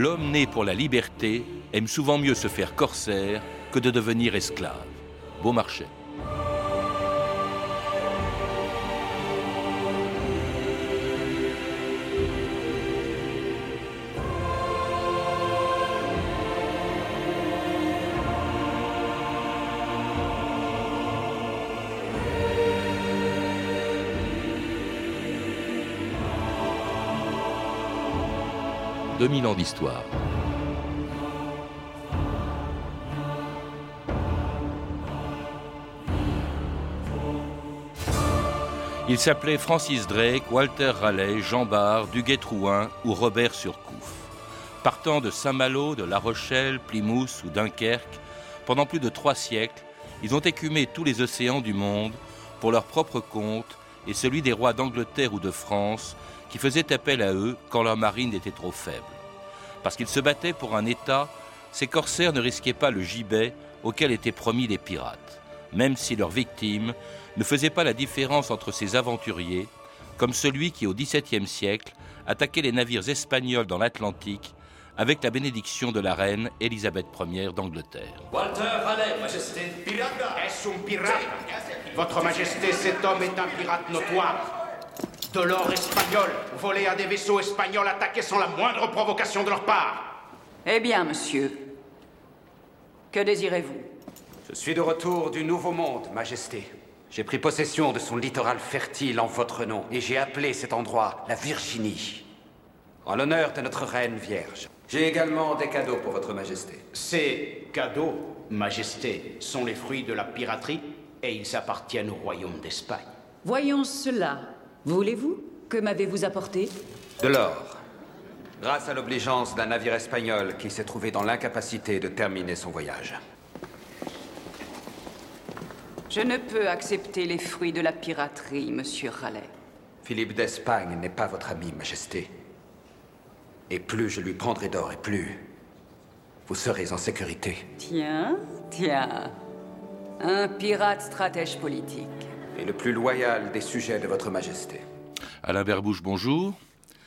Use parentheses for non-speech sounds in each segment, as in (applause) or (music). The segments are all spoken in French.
L'homme né pour la liberté aime souvent mieux se faire corsaire que de devenir esclave. Beaumarchais. « 2000 ans d'histoire. Il s'appelait Francis Drake, Walter Raleigh, Jean Bart, Duguay-Trouin ou Robert Surcouf. Partant de Saint-Malo, de La Rochelle, Plymouth ou Dunkerque, pendant plus de trois siècles, ils ont écumé tous les océans du monde pour leur propre compte et celui des rois d'Angleterre ou de France qui faisaient appel à eux quand leur marine était trop faible. Parce qu'ils se battaient pour un État, ces corsaires ne risquaient pas le gibet auquel étaient promis les pirates, même si leurs victimes ne faisait pas la différence entre ces aventuriers, comme celui qui, au XVIIe siècle, attaquait les navires espagnols dans l'Atlantique avec la bénédiction de la reine Élisabeth Ier d'Angleterre. Walter Raleigh, Majesté. Pirata Est-ce un pirate? Votre Majesté, cet homme est un pirate notoire. De l'or espagnol, volé à des vaisseaux espagnols attaqués sans la moindre provocation de leur part. Eh bien, monsieur, que désirez-vous? Je suis de retour du Nouveau Monde, Majesté. J'ai pris possession de son littoral fertile en votre nom, et j'ai appelé cet endroit la Virginie, en l'honneur de notre reine vierge. J'ai également des cadeaux pour votre majesté. Ces cadeaux, majesté, sont les fruits de la piraterie, et ils appartiennent au royaume d'Espagne. Voyons cela. Voulez-vous Que m'avez-vous apporté? De l'or. Grâce à l'obligeance d'un navire espagnol qui s'est trouvé dans l'incapacité de terminer son voyage. Je ne peux accepter les fruits de la piraterie, monsieur Raleigh. Philippe d'Espagne n'est pas votre ami, Majesté. Et plus je lui prendrai d'or, et plus vous serez en sécurité. Tiens, tiens. Un pirate stratège politique. Et le plus loyal des sujets de votre Majesté. Alain Berbouche, bonjour.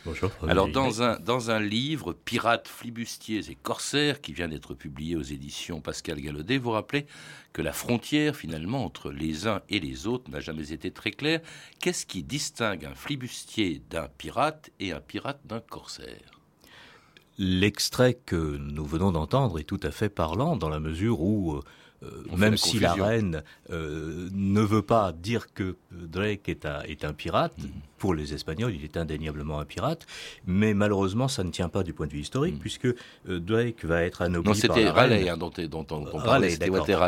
Bonjour. Alors, dans un, dans un livre, Pirates, flibustiers et corsaires, qui vient d'être publié aux éditions Pascal Gallaudet, vous rappelez que la frontière, finalement, entre les uns et les autres n'a jamais été très claire. Qu'est-ce qui distingue un flibustier d'un pirate et un pirate d'un corsaire? L'extrait que nous venons d'entendre est tout à fait parlant dans la mesure où, euh, même si la reine euh, ne veut pas dire que Drake est un, est un pirate, mmh. pour les Espagnols, il est indéniablement un pirate, mais malheureusement, ça ne tient pas du point de vue historique, mmh. puisque Drake va être anobli non, c'était Raleigh hein, dont, dont, on, on parlait,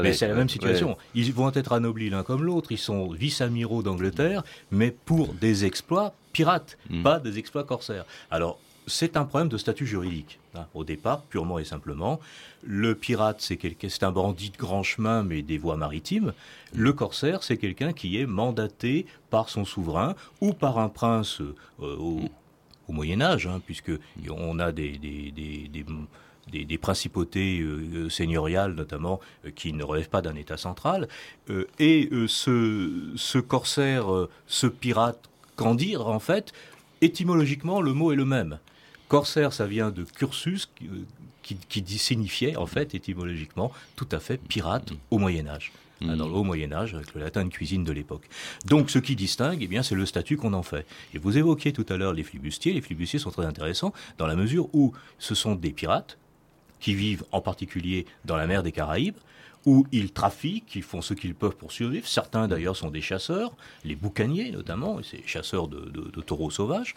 Mais c'est la même situation. Ouais. Ils vont être anoblis l'un comme l'autre, ils sont vice-amiraux d'Angleterre, mais pour des exploits pirates, mmh. pas des exploits corsaires. Alors, c'est un problème de statut juridique. Hein, au départ, purement et simplement, le pirate, c'est un bandit de grand chemin, mais des voies maritimes. Le corsaire, c'est quelqu'un qui est mandaté par son souverain ou par un prince euh, au, Moyen Âge, hein, puisque on a des, principautés euh, seigneuriales notamment euh, qui ne relèvent pas d'un État central. Et ce, ce corsaire, ce pirate, qu'en dire en fait Étymologiquement, le mot est le même. Corsaire, ça vient de cursus, qui, qui, qui signifiait, en fait, étymologiquement, tout à fait pirate au Moyen-Âge. Mmh. Dans le haut Moyen-Âge, avec le latin de cuisine de l'époque. Donc, ce qui distingue, eh bien, c'est le statut qu'on en fait. Et vous évoquiez tout à l'heure les flibustiers. Les flibustiers sont très intéressants dans la mesure où ce sont des pirates qui vivent en particulier dans la mer des Caraïbes, où ils trafiquent, ils font ce qu'ils peuvent pour survivre. Certains d'ailleurs sont des chasseurs, les boucaniers notamment, ces chasseurs de, de, de taureaux sauvages.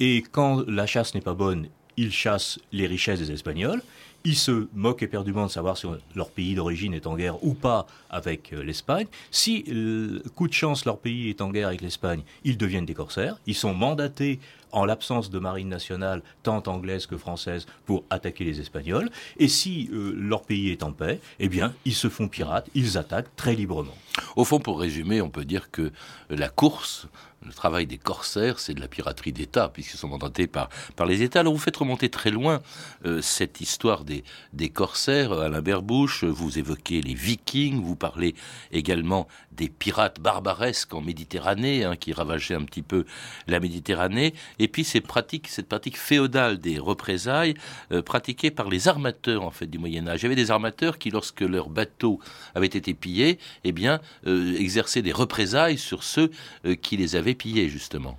Et quand la chasse n'est pas bonne, ils chassent les richesses des Espagnols. Ils se moquent éperdument de savoir si leur pays d'origine est en guerre ou pas avec l'Espagne. Si, euh, coup de chance, leur pays est en guerre avec l'Espagne, ils deviennent des corsaires. Ils sont mandatés en l'absence de marine nationale, tant anglaise que française, pour attaquer les Espagnols. Et si euh, leur pays est en paix, eh bien, ils se font pirates, ils attaquent très librement. Au fond, pour résumer, on peut dire que la course, le travail des corsaires, c'est de la piraterie d'État, puisqu'ils sont mandatés par, par les États. Alors vous faites remonter très loin euh, cette histoire des, des corsaires, Alain Berbouche, vous évoquez les vikings, vous parlez également des pirates barbaresques en Méditerranée, hein, qui ravageaient un petit peu la Méditerranée, et puis ces pratiques, cette pratique féodale des représailles euh, pratiquées par les armateurs en fait du Moyen Âge. Il y avait des armateurs qui, lorsque leurs bateaux avaient été pillés, eh bien, euh, exerçaient des représailles sur ceux euh, qui les avaient pillés justement.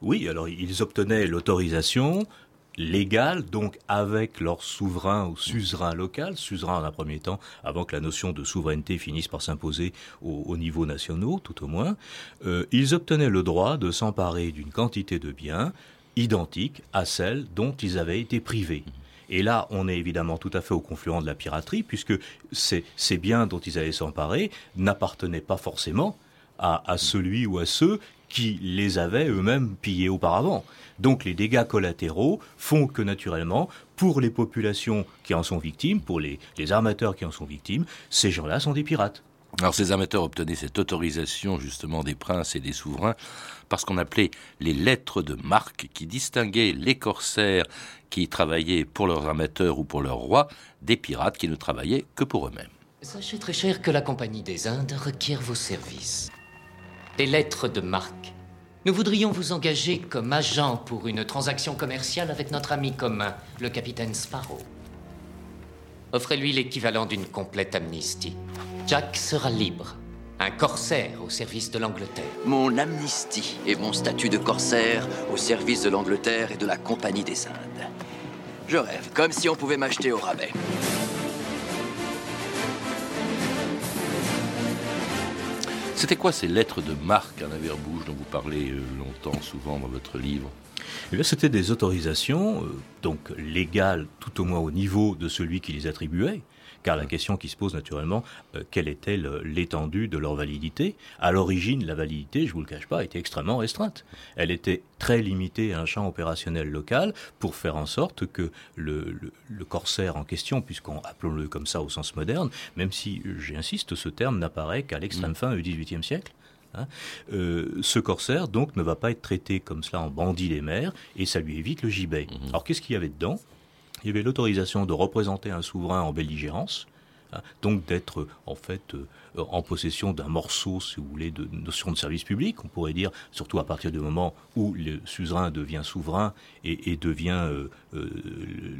Oui, alors ils obtenaient l'autorisation légale, donc avec leur souverain ou suzerain local, suzerain en un premier temps, avant que la notion de souveraineté finisse par s'imposer au, niveau national, tout au moins, euh, ils obtenaient le droit de s'emparer d'une quantité de biens identiques à celles dont ils avaient été privés. Et là, on est évidemment tout à fait au confluent de la piraterie, puisque ces, ces biens dont ils allaient s'emparer n'appartenaient pas forcément à, à, celui ou à ceux qui les avaient eux-mêmes pillés auparavant. Donc les dégâts collatéraux font que naturellement, pour les populations qui en sont victimes, pour les, armateurs qui en sont victimes, ces gens-là sont des pirates. Alors ces armateurs obtenaient cette autorisation justement des princes et des souverains parce qu'on appelait les lettres de marque qui distinguaient les corsaires qui travaillaient pour leurs armateurs ou pour leur roi des pirates qui ne travaillaient que pour eux-mêmes. Sachez très cher que la Compagnie des Indes requiert vos services. Des lettres de marque nous voudrions vous engager comme agent pour une transaction commerciale avec notre ami commun, le capitaine Sparrow. Offrez-lui l'équivalent d'une complète amnistie. Jack sera libre. Un corsaire au service de l'Angleterre. Mon amnistie et mon statut de corsaire au service de l'Angleterre et de la Compagnie des Indes. Je rêve, comme si on pouvait m'acheter au rabais. C'était quoi ces lettres de marque à la verbouche dont vous parlez euh, longtemps, souvent dans votre livre eh c'était des autorisations, euh, donc légales tout au moins au niveau de celui qui les attribuait, car la question qui se pose naturellement, euh, quelle était l'étendue de leur validité? À l'origine, la validité, je vous le cache pas, était extrêmement restreinte. Elle était très limitée à un champ opérationnel local pour faire en sorte que le, corsaire en question, puisqu'on appelons-le comme ça au sens moderne, même si, j'insiste, ce terme n'apparaît qu'à l'extrême mm. fin du XVIIIe siècle, hein, euh, ce corsaire donc ne va pas être traité comme cela en bandit des mers et ça lui évite le gibet. Mm-hmm. Alors qu'est-ce qu'il y avait dedans? Il y avait l'autorisation de représenter un souverain en belligérance, hein, donc d'être en fait euh, en possession d'un morceau, si vous voulez, de notion de service public, on pourrait dire, surtout à partir du moment où le suzerain devient souverain et, devient euh, euh,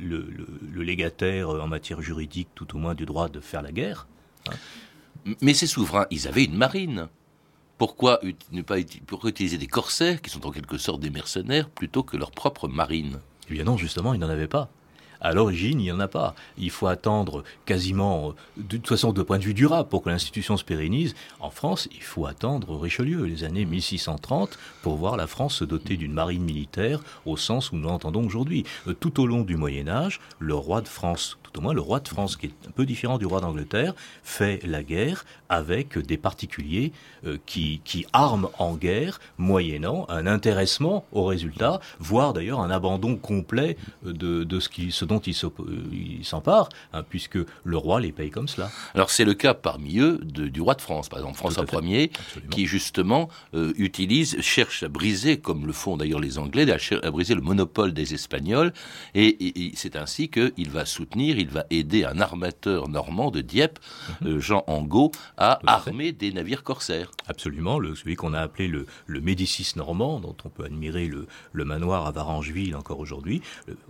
le, légataire en matière juridique, tout au moins du droit de faire la guerre. Hein. Mais ces souverains, ils avaient une marine. Pourquoi ne pas pourquoi utiliser des corsaires, qui sont en quelque sorte des mercenaires, plutôt que leur propre marine? Eh bien non, justement, ils n'en avaient pas. À l'origine, il n'y en a pas. Il faut attendre quasiment, euh, de toute façon, de point de vue durable, pour que l'institution se pérennise. En France, il faut attendre Richelieu, les années 1630, pour voir la France se doter d'une marine militaire au sens où nous l'entendons aujourd'hui. Euh, tout au long du Moyen Âge, le roi de France, tout au moins le roi de France, qui est un peu différent du roi d'Angleterre, fait la guerre avec des particuliers euh, qui, qui arment en guerre, moyennant un intéressement au résultat, voire d'ailleurs un abandon complet de, de ce, qui, ce dont ils s'emparent, hein, puisque le roi les paye comme cela. Alors c'est le cas parmi eux du roi de France, par exemple François Ier, qui justement euh, utilise, cherche à briser, comme le font d'ailleurs les Anglais, à, briser le monopole des Espagnols, et, c'est ainsi qu'il va soutenir, il va aider un armateur normand de Dieppe, mhm. euh, Jean Angot, à armer des navires corsaires. Absolument, le, celui qu'on a appelé le, le, Médicis normand, dont on peut admirer le, le manoir à Varangeville encore aujourd'hui.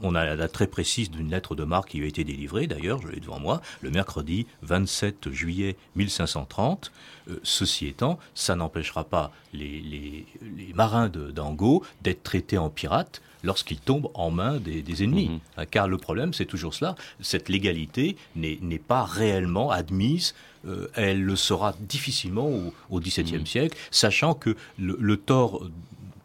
On a la date très précise d'une lettre de marque qui a été délivrée, d'ailleurs, je l'ai devant moi, le mercredi 27 juillet 1530. Euh, ceci étant, ça n'empêchera pas les, les, les marins d'Angot d'être traités en pirates lorsqu'ils tombent en main des, ennemis. Mhm. Hein, car le problème, c'est toujours cela, cette légalité n'est pas réellement admise euh, elle le sera difficilement au, XVIIe mhm. siècle, sachant que le, le tort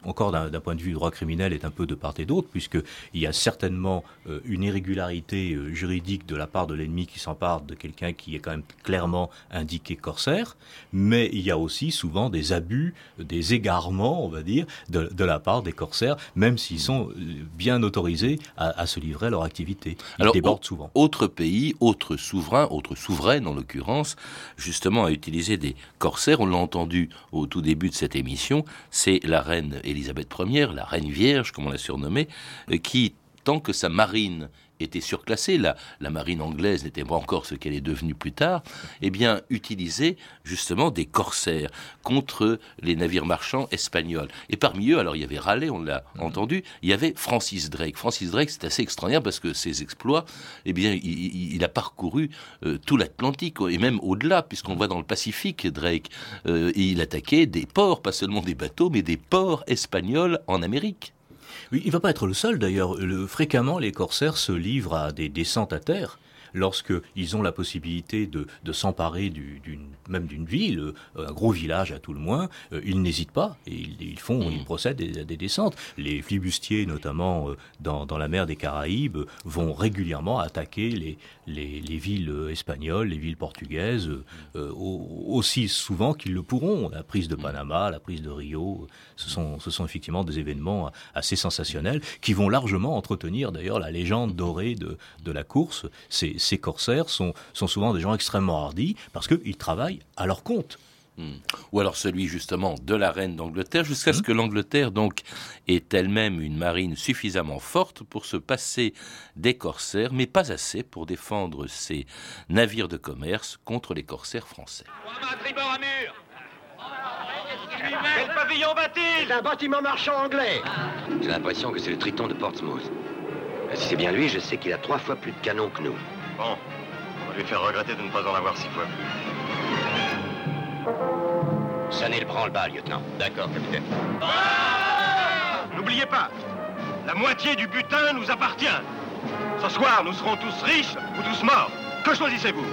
encore d'un point de vue droit criminel, est un peu de part et d'autre, puisqu'il y a certainement euh, une irrégularité euh, juridique de la part de l'ennemi qui s'empare de quelqu'un qui est quand même clairement indiqué corsaire, mais il y a aussi souvent des abus, des égarements, on va dire, de, la part des corsaires, même s'ils sont euh, bien autorisés à, se livrer à leur activité. Ils Alors, débordent souvent. Autre pays, autre souverain, autre souveraine en l'occurrence, justement a utilisé des corsaires, on l'a entendu au tout début de cette émission, c'est la reine Élisabeth Ier, la reine vierge, comme on l'a surnommée, euh, qui, tant que sa marine était surclassée, la, la marine anglaise n'était pas encore ce qu'elle est devenue plus tard, eh bien, utilisait justement des corsaires contre les navires marchands espagnols. Et parmi eux, alors il y avait Raleigh, on l'a entendu, il y avait Francis Drake. Francis Drake, c'est assez extraordinaire parce que ses exploits, eh bien, il, a parcouru euh, tout l'Atlantique et même au-delà, puisqu'on voit dans le Pacifique, Drake, euh, il attaquait des ports, pas seulement des bateaux, mais des ports espagnols en Amérique. Oui, il ne va pas être le seul d'ailleurs. Fréquemment, les corsaires se livrent à des descentes à terre lorsqu'ils ont la possibilité de, s'emparer même d'une ville, euh, un gros village à tout le moins, euh, ils n'hésitent pas et ils, font, ils procèdent à des, descentes. Les flibustiers, notamment euh, dans, la mer des Caraïbes, vont régulièrement attaquer les, les, villes espagnoles, les villes portugaises, aussi souvent qu'ils le pourront. La prise de Panama, la prise de Rio, ce sont, ce sont effectivement des événements assez sensationnels qui vont largement entretenir d'ailleurs la légende dorée de, de la course. C'est ces corsaires sont, sont souvent des gens extrêmement hardis parce qu'ils travaillent à leur compte. Hmm. Ou alors celui justement de la reine d'Angleterre, jusqu'à ce hmm. que l'Angleterre donc ait elle-même une marine suffisamment forte pour se passer des corsaires, mais pas assez pour défendre ses navires de commerce contre les corsaires français. Quel pavillon va-t-il? Un bâtiment marchand anglais. J'ai l'impression que c'est le Triton de Portsmouth. Si c'est bien lui, je sais qu'il a trois fois plus de canons que nous. Bon, on va lui faire regretter de ne pas en avoir six fois plus. n'est le branle-bas, lieutenant. D'accord, capitaine. N'oubliez pas, la moitié du butin nous appartient. Ce soir, nous serons tous riches ou tous morts. Que choisissez-vous?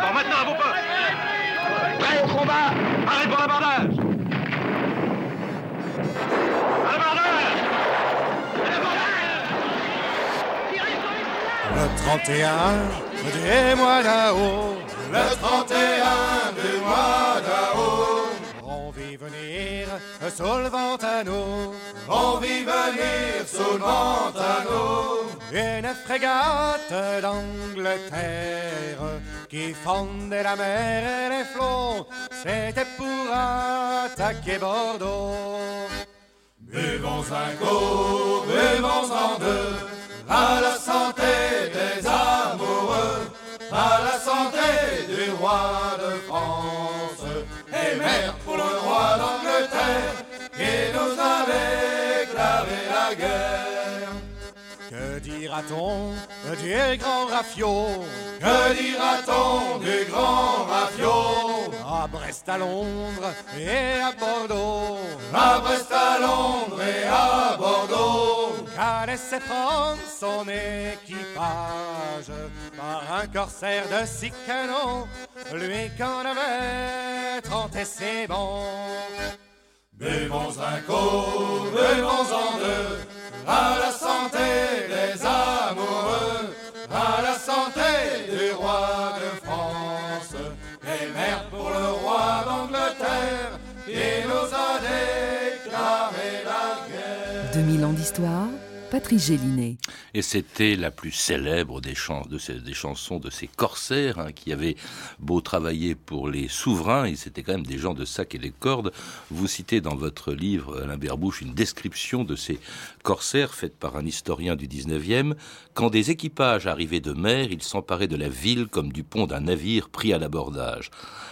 Bon, maintenant à vos postes. Prêt au combat Arrête pour l'abordage Le 31 des mois d'Ao, le 31 du mois d'Ao, on vit venir Ventano, on vit venir Ventano, une frégate d'Angleterre qui fondait la mer et les flots, c'était pour attaquer Bordeaux. Buvons un coup, buvons en deux, à la santé des amoureux, à la santé du roi de France, et mère pour le roi d'Angleterre, qui nous a déclaré la guerre. Dira-t-on du grand Rafio Que dira-t-on du grand Rafio À Brest, à Londres et à Bordeaux. À Brest, à Londres et à Bordeaux. Qu'a laissé prendre son équipage Par un corsaire de six canons Lui qu'en avait trente et c'est bon Buvons un coup, buvons en deux à la 2000 ans d'histoire Patrice Gélinet. Et c'était la plus célèbre des, des chansons de ces corsaires hein, qui avaient beau travailler pour les souverains, ils étaient quand même des gens de sac et les cordes. Vous citez dans votre livre, Alain Berbouche, une description de ces corsaires faite par un historien du 19e. Quand des équipages arrivaient de mer, ils s'emparaient de la ville comme du pont d'un navire pris à l'abordage.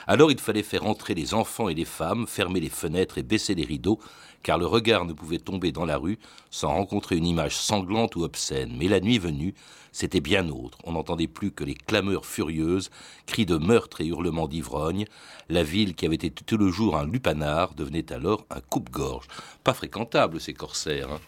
Alors il fallait faire entrer les enfants et les femmes, fermer les fenêtres et baisser les rideaux, car le regard ne pouvait tomber dans la rue sans rencontrer une image sanglante ou obscène. Mais la nuit venue, c'était bien autre. On n'entendait plus que les clameurs furieuses, cris de meurtre et hurlements d'ivrogne. La ville, qui avait été tout le jour un lupanar, devenait alors un coupe-gorge. Pas fréquentable, ces corsaires. Hein.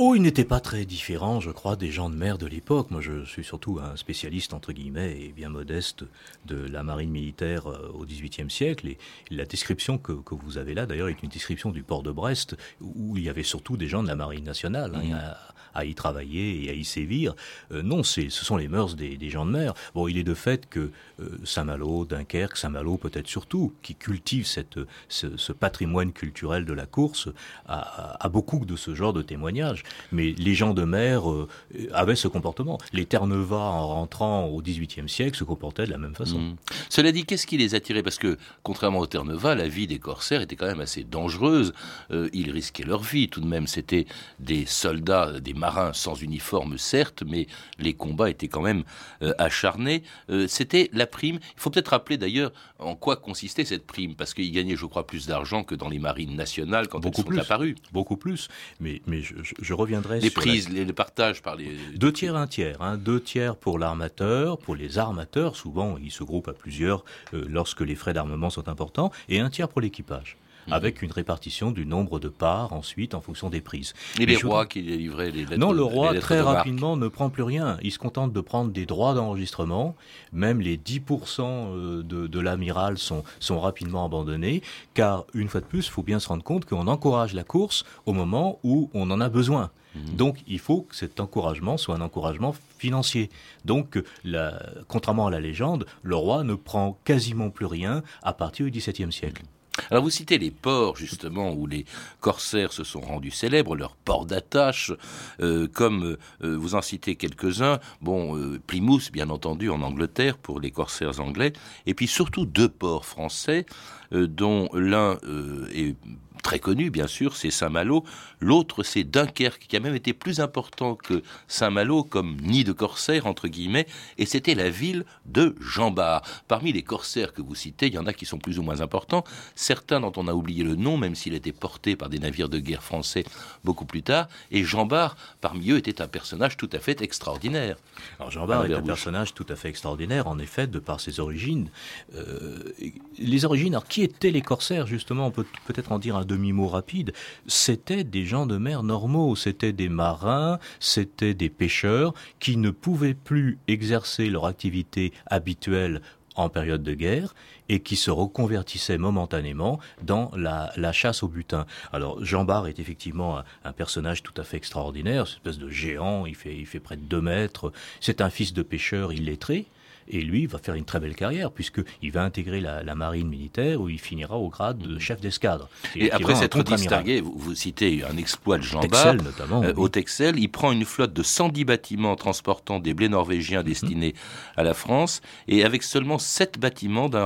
Oh, il n'était pas très différent, je crois, des gens de mer de l'époque. Moi, je suis surtout un spécialiste, entre guillemets, et bien modeste de la marine militaire euh, au XVIIIe siècle. Et la description que, vous avez là, d'ailleurs, est une description du port de Brest, où il y avait surtout des gens de la marine nationale. Hein. Mmh à y travailler et à y sévir. Euh, non, c'est, ce sont les mœurs des, gens de mer. Bon, il est de fait que euh, Saint-Malo, Dunkerque, Saint-Malo peut-être surtout, qui cultive cette, ce, patrimoine culturel de la course, a, beaucoup de ce genre de témoignages. Mais les gens de mer euh, avaient ce comportement. Les Terre-Neuve, en rentrant au XVIIIe siècle, se comportaient de la même façon. Mmh. Cela dit, qu'est-ce qui les attirait? Parce que, contrairement aux Terre-Neuve, la vie des corsaires était quand même assez dangereuse. Euh, ils risquaient leur vie tout de même. C'était des soldats, des marins sans uniforme, certes, mais les combats étaient quand même euh, acharnés. C'était la prime. Il faut peut-être rappeler d'ailleurs en quoi consistait cette prime, parce qu'ils gagnaient, je crois, plus d'argent que dans les marines nationales quand Beaucoup elles sont plus. apparues. Beaucoup plus. Mais, mais je, je- je reviendrai Les sur prises, la- les, les partages par les... Deux tiers, un tiers. Hein. Deux tiers pour l'armateur, pour les armateurs, souvent ils se groupent à plusieurs euh, lorsque les frais d'armement sont importants, et un tiers pour l'équipage. Mhm. Avec une répartition du nombre de parts ensuite en fonction des prises. Et les je rois qui les livraient les lettres non, le roi très rapidement ne prend plus rien. Il se contente de prendre des droits d'enregistrement. Même les 10% euh, de, de l'amiral sont, sont rapidement abandonnés, car une fois de plus, il faut bien se rendre compte qu'on encourage la course au moment où on en a besoin. Mhm. Donc il faut que cet encouragement soit un encouragement financier. Donc, la- contrairement à la légende, le roi ne prend quasiment plus rien à partir du XVIIe siècle. Alors vous citez les ports justement où les corsaires se sont rendus célèbres, leurs ports d'attache, euh, comme euh, vous en citez quelques-uns. Bon, euh, Plymouth bien entendu en Angleterre pour les corsaires anglais, et puis surtout deux ports français euh, dont l'un euh, est très connu, bien sûr, c'est Saint-Malo. L'autre, c'est Dunkerque, qui a même été plus important que Saint-Malo comme nid de corsaires, entre guillemets, et c'était la ville de Jean Bart. Parmi les corsaires que vous citez, il y en a qui sont plus ou moins importants, certains dont on a oublié le nom, même s'il était porté par des navires de guerre français beaucoup plus tard, et Jean Bart, parmi eux, était un personnage tout à fait extraordinaire. Alors Jean Bart est un personnage tout à fait extraordinaire, en effet, de par ses origines. Euh, les origines, alors qui étaient les corsaires, justement? On peut peut-être en dire un demi-mot rapide. C'était des gens de mer normaux, c'était des marins, c'était des pêcheurs qui ne pouvaient plus exercer leur activité habituelle en période de guerre et qui se reconvertissaient momentanément dans la, chasse au butin. Alors Jean Bart est effectivement un, personnage tout à fait extraordinaire, une espèce de géant, il fait près de deux mètres, c'est un fils de pêcheur illettré, et lui va faire une très belle carrière puisqu'il va intégrer la, la marine militaire où il finira au grade de chef d'escadre. Et après s'être distingué, vous, vous citez un exploit de Jean Texel, notamment, euh, oui. au Texel, il prend une flotte de 110 bâtiments transportant des blés Mhm. norvégiens destinés à la France, et avec seulement 7 bâtiments d'un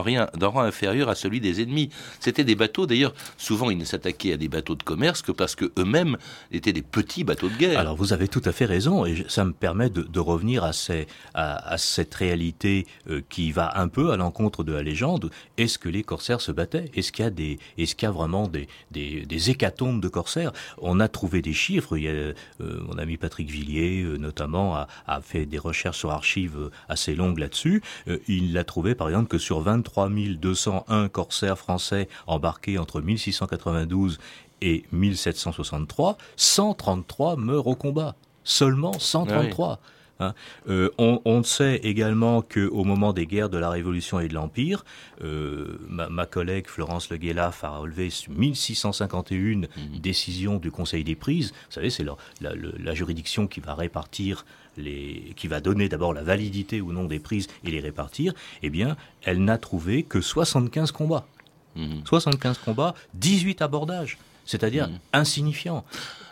rang inférieur à celui des ennemis. C'était des bateaux, d'ailleurs, souvent ils ne s'attaquaient à des bateaux de commerce que parce que eux-mêmes étaient des petits bateaux de guerre. Alors vous avez tout à fait raison et ça me permet de, de revenir à, ces, à, à cette réalité euh, qui va un peu à l'encontre de la légende. Est-ce que les corsaires se battaient? Est-ce qu'il y a des, est-ce qu'il y a vraiment des, des, hécatombes de corsaires? On a trouvé des chiffres. Euh, mon ami Patrick Villiers, euh, notamment, a, fait des recherches sur archives assez longues là-dessus. Il a trouvé, par exemple, que sur 23 201 corsaires français embarqués entre 1692 et 1763, 133 meurent au combat. Seulement 133. Hein. Euh, on, on sait également qu'au moment des guerres de la Révolution et de l'Empire, euh, ma, ma collègue Florence Le Guelaf a relevé 1651 décisions du Conseil des prises. Vous savez, c'est la, la- le- la juridiction qui va répartir les, qui va donner d'abord la validité ou non des prises et les répartir. Eh bien, elle n'a trouvé que 75 combats. 75 combats, 18 abordages, c'est-à-dire insignifiants.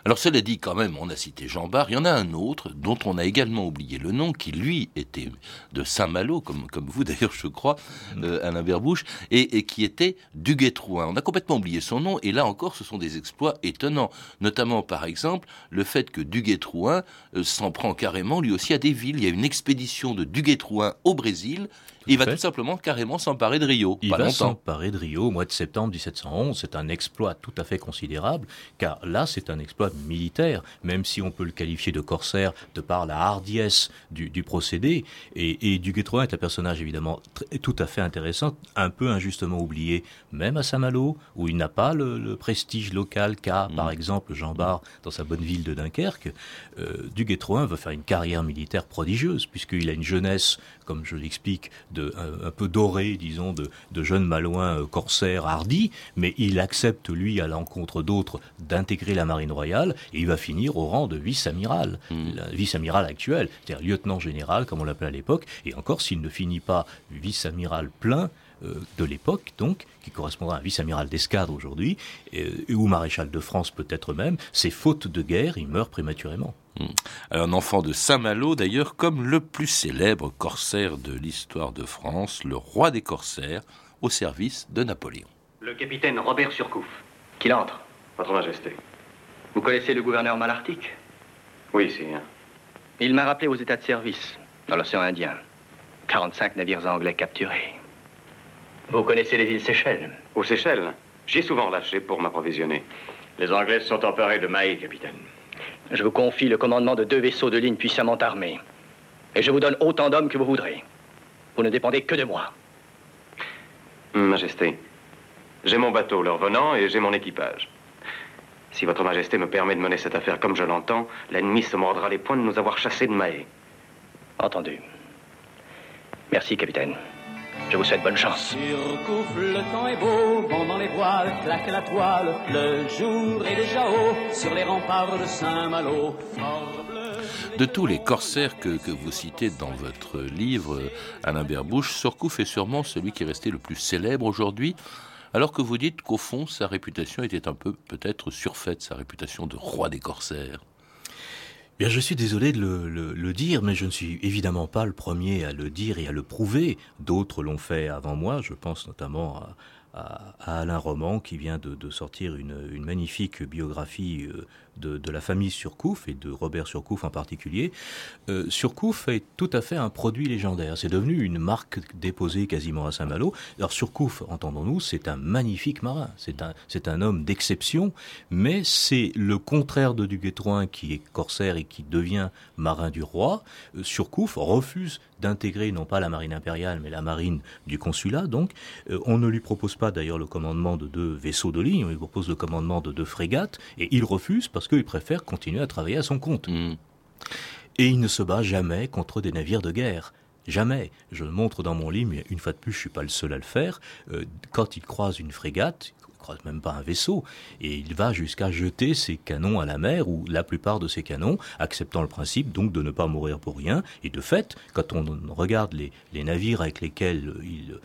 Alors cela dit, quand même, on a cité Jean Bart, il y en a un autre dont on a également oublié le nom, qui lui était de Saint-Malo, comme, comme vous (laughs) d'ailleurs je crois, euh, Alain Berbouche, et, et qui était Duguay-Trouin. On a complètement oublié son nom, et là encore ce sont des exploits étonnants, notamment par exemple le fait que Duguay-Trouin euh, s'en prend carrément lui aussi à des villes. Il y a une expédition de Duguay-Trouin au Brésil, il va fait. tout simplement carrément s'emparer de Rio, Il pas va s'emparer de Rio au mois de septembre 1711. C'est un exploit tout à fait considérable, car là, c'est un exploit militaire, même si on peut le qualifier de corsaire de par la hardiesse du, du procédé. Et, et Duguay-Trouin est un personnage évidemment tout à fait intéressant, un peu injustement oublié, même à Saint-Malo, où il n'a pas le, le prestige local qu'a, par exemple, Jean Bart dans sa bonne ville de Dunkerque. Euh, Duguay-Trouin va faire une carrière militaire prodigieuse, puisqu'il a une jeunesse, comme je l'explique, de, un, un peu dorée, disons, de, de jeunes malouins euh, corsaires hardis, mais il accepte, lui, à l'encontre d'autres, d'intégrer la marine royale, et il va finir au rang de vice-amiral, le vice-amiral actuel, c'est-à-dire lieutenant général, comme on l'appelait à l'époque, et encore, s'il ne finit pas vice-amiral plein, de l'époque, donc, qui correspondra à un vice-amiral d'escadre aujourd'hui, ou maréchal de France peut-être même, c'est faute de guerre, il meurt prématurément. Hmm. un enfant de Saint-Malo, d'ailleurs, comme le plus célèbre corsaire de l'histoire de France, le roi des corsaires, au service de Napoléon. Le capitaine Robert Surcouf. Qu'il entre. Votre Majesté. Vous connaissez le gouverneur Malartic? Oui, sire. Il m'a rappelé aux états de service, dans l'océan Indien. 45 navires anglais capturés. Vous connaissez les îles Seychelles? Aux Seychelles? J'ai souvent lâché pour m'approvisionner. Les Anglais sont emparés de Maï, capitaine. Je vous confie le commandement de deux vaisseaux de ligne puissamment armés. Et je vous donne autant d'hommes que vous voudrez. Vous ne dépendez que de moi. Majesté, j'ai mon bateau, leur venant, et j'ai mon équipage. Si votre Majesté me permet de mener cette affaire comme je l'entends, l'ennemi se mordra les poings de nous avoir chassés de Mahé. Entendu. Merci, capitaine. Je vous souhaite bonne chance. le temps est beau, vent dans les voiles, claque la toile, le jour est déjà haut sur les remparts de Saint-Malo. De tous les corsaires que, que, vous citez dans votre livre, Alain Berbouche, Surcouf est sûrement celui qui est resté le plus célèbre aujourd'hui, alors que vous dites qu'au fond, sa réputation était un peu peut-être surfaite, sa réputation de roi des corsaires. Bien, je suis désolé de le, dire, mais je ne suis évidemment pas le premier à le dire et à le prouver. D'autres l'ont fait avant moi. Je pense notamment à, Alain Roman qui vient de, sortir une, une, magnifique biographie euh, de, la famille Surcouf et de Robert Surcouf en particulier. Euh, Surcouf est tout à fait un produit légendaire. C'est devenu une marque déposée quasiment à Saint-Malo. Alors Surcouf, entendons-nous, c'est un magnifique marin. C'est un, un homme d'exception, mais c'est le contraire de Duguay-Trouin qui est corsaire et qui devient marin du roi. Euh, Surcouf refuse d'intégrer non pas la marine impériale, mais la marine du consulat. Donc, euh, on ne lui propose pas d'ailleurs le commandement de deux vaisseaux de ligne, on lui propose le commandement de deux frégates, et il refuse parce qu'il préfère continuer à travailler à son compte. Mmh. Et il ne se bat jamais contre des navires de guerre. Jamais. Je le montre dans mon livre, mais une fois de plus, je suis pas le seul à le faire. Euh, quand il croise une frégate, il croise même pas un vaisseau, et il va jusqu'à jeter ses canons à la mer, ou la plupart de ses canons, acceptant le principe donc de ne pas mourir pour rien. Et de fait, quand on regarde les, les navires avec lesquels il,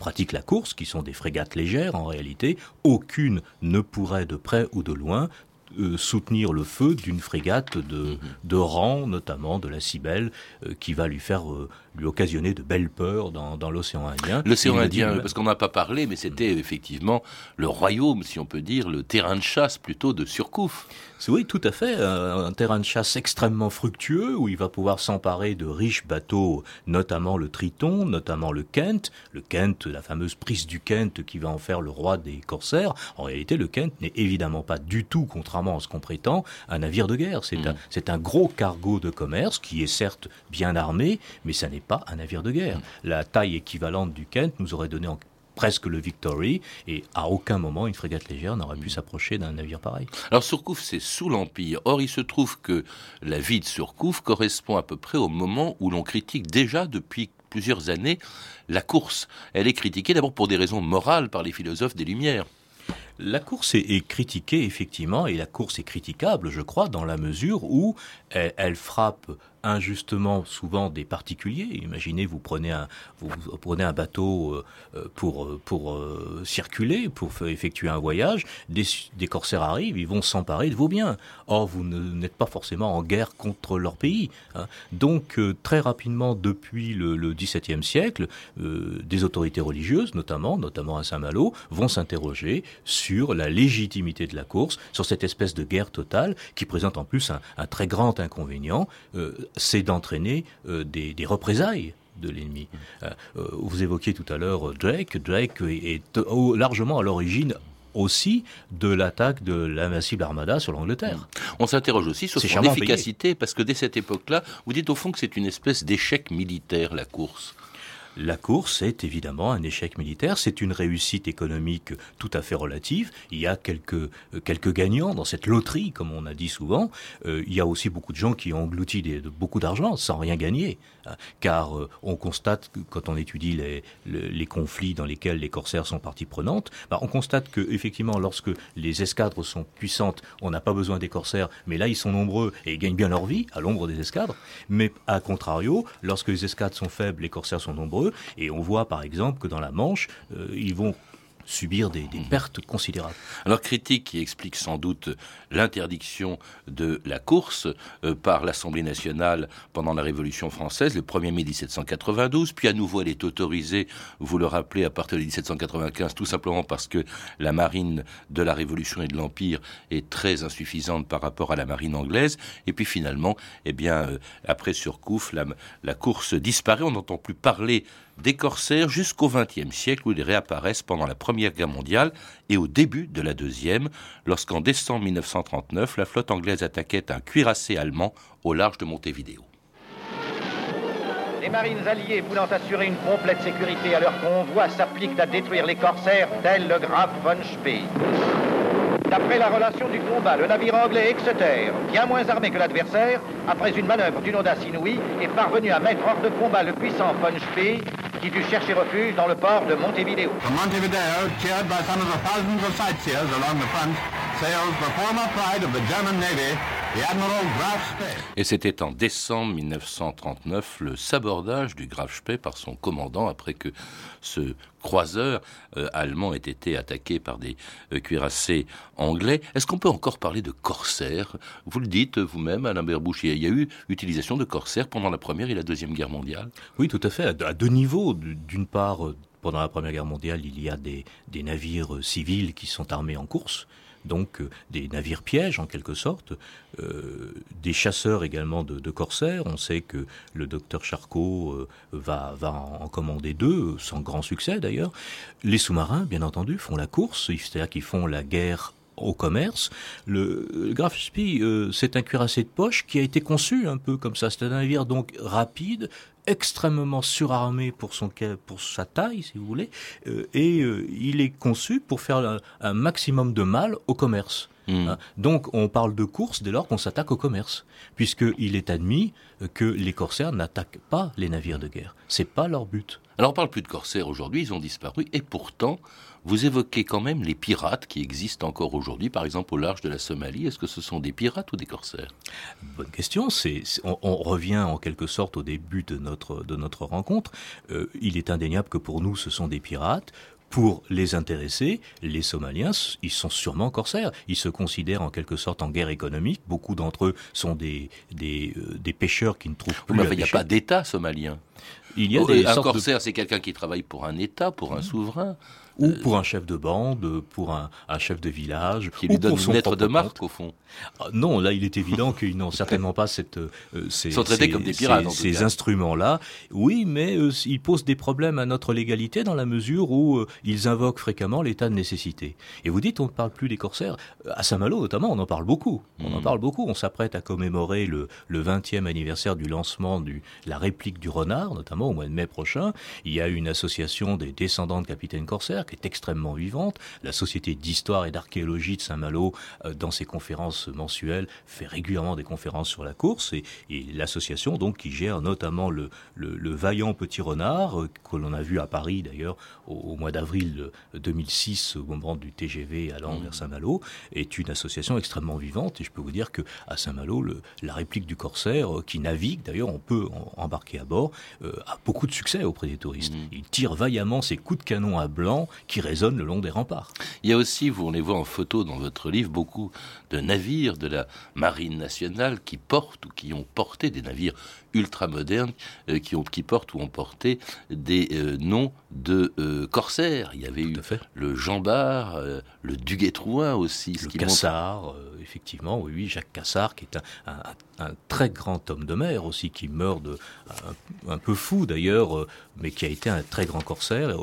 pratiquent la course, qui sont des frégates légères en réalité, aucune ne pourrait de près ou de loin euh, soutenir le feu d'une frégate de, de rang, notamment de la Cybelle, euh, qui va lui faire euh, lui occasionner de belles peurs dans, dans l'océan Indien. L'océan Indien, dit, parce qu'on n'a pas parlé, mais c'était effectivement le royaume, si on peut dire, le terrain de chasse plutôt de Surcouf. Oui, tout à fait. Un, un, terrain de chasse extrêmement fructueux où il va pouvoir s'emparer de riches bateaux, notamment le Triton, notamment le Kent. Le Kent, la fameuse prise du Kent qui va en faire le roi des corsaires. En réalité, le Kent n'est évidemment pas du tout, contrairement à ce qu'on prétend, un navire de guerre. C'est mmh. un, un gros cargo de commerce qui est certes bien armé, mais ça n'est pas un navire de guerre. Mmh. La taille équivalente du Kent nous aurait donné en presque le Victory, et à aucun moment une frégate légère n'aurait pu s'approcher d'un navire pareil. Alors Surcouf, c'est sous l'Empire. Or, il se trouve que la vie de Surcouf correspond à peu près au moment où l'on critique déjà depuis plusieurs années la course. Elle est critiquée d'abord pour des raisons morales par les philosophes des Lumières. La course est, critiquée effectivement, et la course est critiquable, je crois, dans la mesure où elle, elle frappe injustement souvent des particuliers. Imaginez, vous prenez un, vous, prenez un bateau euh, pour, pour euh, circuler, pour effectuer un voyage, des, des corsaires arrivent, ils vont s'emparer de vos biens. Or, vous n'êtes pas forcément en guerre contre leur pays. Hein. Donc, euh, très rapidement, depuis le, le XVIIe siècle, euh, des autorités religieuses, notamment, notamment à Saint-Malo, vont s'interroger sur la légitimité de la course, sur cette espèce de guerre totale qui présente en plus un, un très grand inconvénient. Euh, c'est d'entraîner euh, des, des, représailles de l'ennemi. Euh, vous évoquiez tout à l'heure Drake. Drake est, est largement à l'origine aussi de l'attaque de l'invincible armada sur l'Angleterre. On s'interroge aussi sur son efficacité, payé. parce que dès cette époque-là, vous dites au fond que c'est une espèce d'échec militaire, la course. La course est évidemment un échec militaire, c'est une réussite économique tout à fait relative. Il y a quelques, euh, quelques gagnants dans cette loterie, comme on a dit souvent. Euh, il y a aussi beaucoup de gens qui ont englouti de, beaucoup d'argent sans rien gagner. Hein, car euh, on constate quand on étudie les, les, les, conflits dans lesquels les corsaires sont partie prenante, bah, on constate que effectivement lorsque les escadres sont puissantes, on n'a pas besoin des corsaires, mais là ils sont nombreux et ils gagnent bien leur vie à l'ombre des escadres. Mais à contrario, lorsque les escadres sont faibles, les corsaires sont nombreux Et on voit par exemple que dans la Manche, ils vont subir des, des, pertes considérables. Alors critique qui explique sans doute l'interdiction de la course euh, par l'Assemblée nationale pendant la Révolution française, le 1er mai 1792, puis à nouveau elle est autorisée, vous le rappelez, à partir de 1795, tout simplement parce que la marine de la Révolution et de l'Empire est très insuffisante par rapport à la marine anglaise, et puis finalement, eh bien, euh, après Surcouf, la, la course disparaît, on n'entend plus parler des corsaires jusqu'au XXe siècle où ils réapparaissent pendant la Première Guerre mondiale et au début de la Deuxième, lorsqu'en décembre 1939, la flotte anglaise attaquait un cuirassé allemand au large de Montevideo. Les marines alliées voulant assurer une complète sécurité à leur convoi s'appliquent à détruire les corsaires tel le Graf von Spee. D'après la relation du combat, le navire anglais Exeter, bien moins armé que l'adversaire, après une manœuvre d'une audace inouïe, est parvenu à mettre hors de combat le puissant von Spee, chercher refuge dans le port de Montevideo. From Montevideo, cheered by some of the thousands of sightseers along the front, sails the former pride of the German Navy, Et c'était en décembre 1939 le sabordage du Graf Spee par son commandant après que ce croiseur euh, allemand ait été attaqué par des euh, cuirassés anglais. Est-ce qu'on peut encore parler de corsaires? Vous le dites vous-même, Alain Berbouche, il y a eu utilisation de corsaires pendant la Première et la Deuxième Guerre mondiale? Oui, tout à fait, à deux niveaux. D'une part, euh, pendant la Première Guerre mondiale, il y a des navires civils qui sont armés en course donc euh, des navires pièges en quelque sorte, euh, des chasseurs également de, corsaires. On sait que le docteur Charcot euh, va, va en commander deux, sans grand succès d'ailleurs. Les sous-marins, bien entendu, font la course, c'est-à-dire qu'ils font la guerre au commerce. Le, Graf Spee, euh, c'est un cuirassé de poche qui a été conçu un peu comme ça. C'est un navire donc rapide, extrêmement surarmé pour son pour sa taille, si vous voulez, euh, et euh, il est conçu pour faire un maximum de mal au commerce. Mmh. Hein Donc on parle de course dès lors qu'on s'attaque au commerce, puisqu'il est admis que les corsaires n'attaquent pas les navires de guerre. C'est pas leur but. Alors on parle plus de corsaires aujourd'hui, ils ont disparu, et pourtant vous évoquez quand même les pirates qui existent encore aujourd'hui, par exemple au large de la Somalie. Est-ce que ce sont des pirates ou des corsaires? Bonne question. C'est, on, on, revient en quelque sorte au début de notre, de notre rencontre. Euh, il est indéniable que pour nous, ce sont des pirates pour les intéressés, les Somaliens, ils sont sûrement corsaires. Ils se considèrent en quelque sorte en guerre économique. Beaucoup d'entre eux sont des, des, euh, des pêcheurs qui ne trouvent plus. Mais il n'y a pas d'État somalien. Il y a Oh, des un corsaire, de... c'est quelqu'un qui travaille pour un État, pour un souverain. ou pour un chef de bande, pour un, un chef de village, Qui lui ou donne pour une lettre de marque, compte. au fond. Ah, non, là, il est évident qu'ils n'ont certainement pas cette, euh, ces, Ils sont traités ces- comme des pirates, ces- en tout ces cas. instruments-là. Oui, mais euh, ils posent des problèmes à notre légalité dans la mesure où euh, ils invoquent fréquemment l'état de nécessité. Et vous dites, on ne parle plus des corsaires. Euh, À Saint-Malo, notamment, on en parle beaucoup. On en parle beaucoup. On s'apprête à commémorer le, le 20e anniversaire du lancement de la réplique du renard, notamment au mois de mai prochain. Il y a une association des descendants de capitaines corsaires qui est extrêmement vivante. La Société d'histoire et d'archéologie de Saint-Malo, euh, dans ses conférences mensuelles, fait régulièrement des conférences sur la course et, l'association donc qui gère notamment le vaillant petit renard euh, que l'on a vu à Paris d'ailleurs au, au mois d'avril euh, 2006 au moment du TGV allant vers Saint-Malo est une association extrêmement vivante et je peux vous dire que à Saint-Malo la réplique du corsaire euh, qui navigue d'ailleurs on peut en- embarquer à bord euh, a beaucoup de succès auprès des touristes. Il tire vaillamment ses coups de canon à blanc qui résonnent le long des remparts. Il y a aussi, vous on les voit en photo dans votre livre, beaucoup de navires de la marine nationale qui portent ou qui ont porté des navires ultra modernes euh, qui ont qui portent ou ont porté des euh, noms de euh, corsaires. Il y avait eu le Jean Bart, euh, le Duguay-Trouin aussi. Ce Le qui Cassard, effectivement, oui, oui, Jacques Cassard, qui est un, un- un très grand homme de mer aussi, qui meurt de, un, un peu fou d'ailleurs, mais qui a été un très grand corsaire,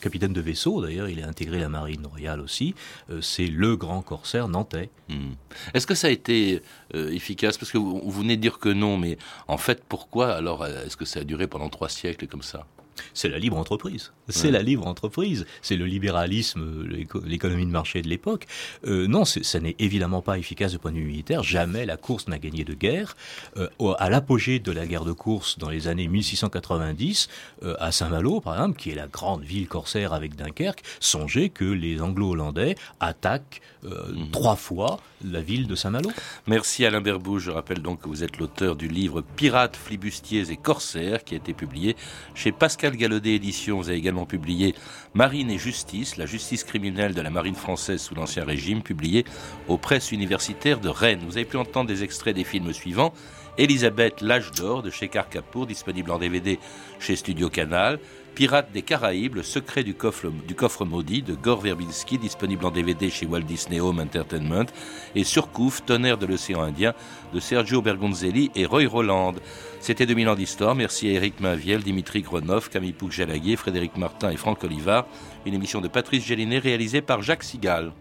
capitaine de vaisseau d'ailleurs, il a intégré la marine royale aussi, c'est le grand corsaire nantais. Hmm. Est-ce que ça a été efficace Parce que vous, vous venez de dire que non, mais en fait, pourquoi alors euh, est-ce que ça a duré pendant trois siècles comme ça? C'est la libre entreprise. C'est Ouais. la libre entreprise. C'est le libéralisme, l'éco- l'économie de marché de l'époque. Euh, non, ça n'est évidemment pas efficace du point de vue militaire. Jamais la course n'a gagné de guerre. Euh, à l'apogée de la guerre de course dans les années 1690, euh, à Saint-Malo, par exemple, qui est la grande ville corsaire avec Dunkerque, songez que les Anglo-Hollandais attaquent euh, trois fois la ville de Saint-Malo. Merci Alain Berbouche. Je rappelle donc que vous êtes l'auteur du livre Pirates, flibustiers et corsaires qui a été publié chez Pascal Pascal Gallaudet Éditions a également publié Marine et justice, la justice criminelle de la marine française sous l'Ancien Régime, publié aux presses universitaires de Rennes. Vous avez pu entendre des extraits des films suivants. Elisabeth, l'âge d'or de chez Carcapour, disponible en DVD chez Studio Canal. Pirates des Caraïbes, le secret du coffre, maudit de Gore Verbinski, disponible en DVD chez Walt Disney Home Entertainment. Et Surcouf, tonnerre de l'océan Indien de Sergio Bergonzelli et Roy Roland. C'était 2000 ans d'histoire. Merci à Eric Mainviel, Dimitri Grenov, Camille Pouc-Jalaguier, Frédéric Martin et Franck Olivard. Une émission de Patrice Gélinet réalisée par Jacques Sigal.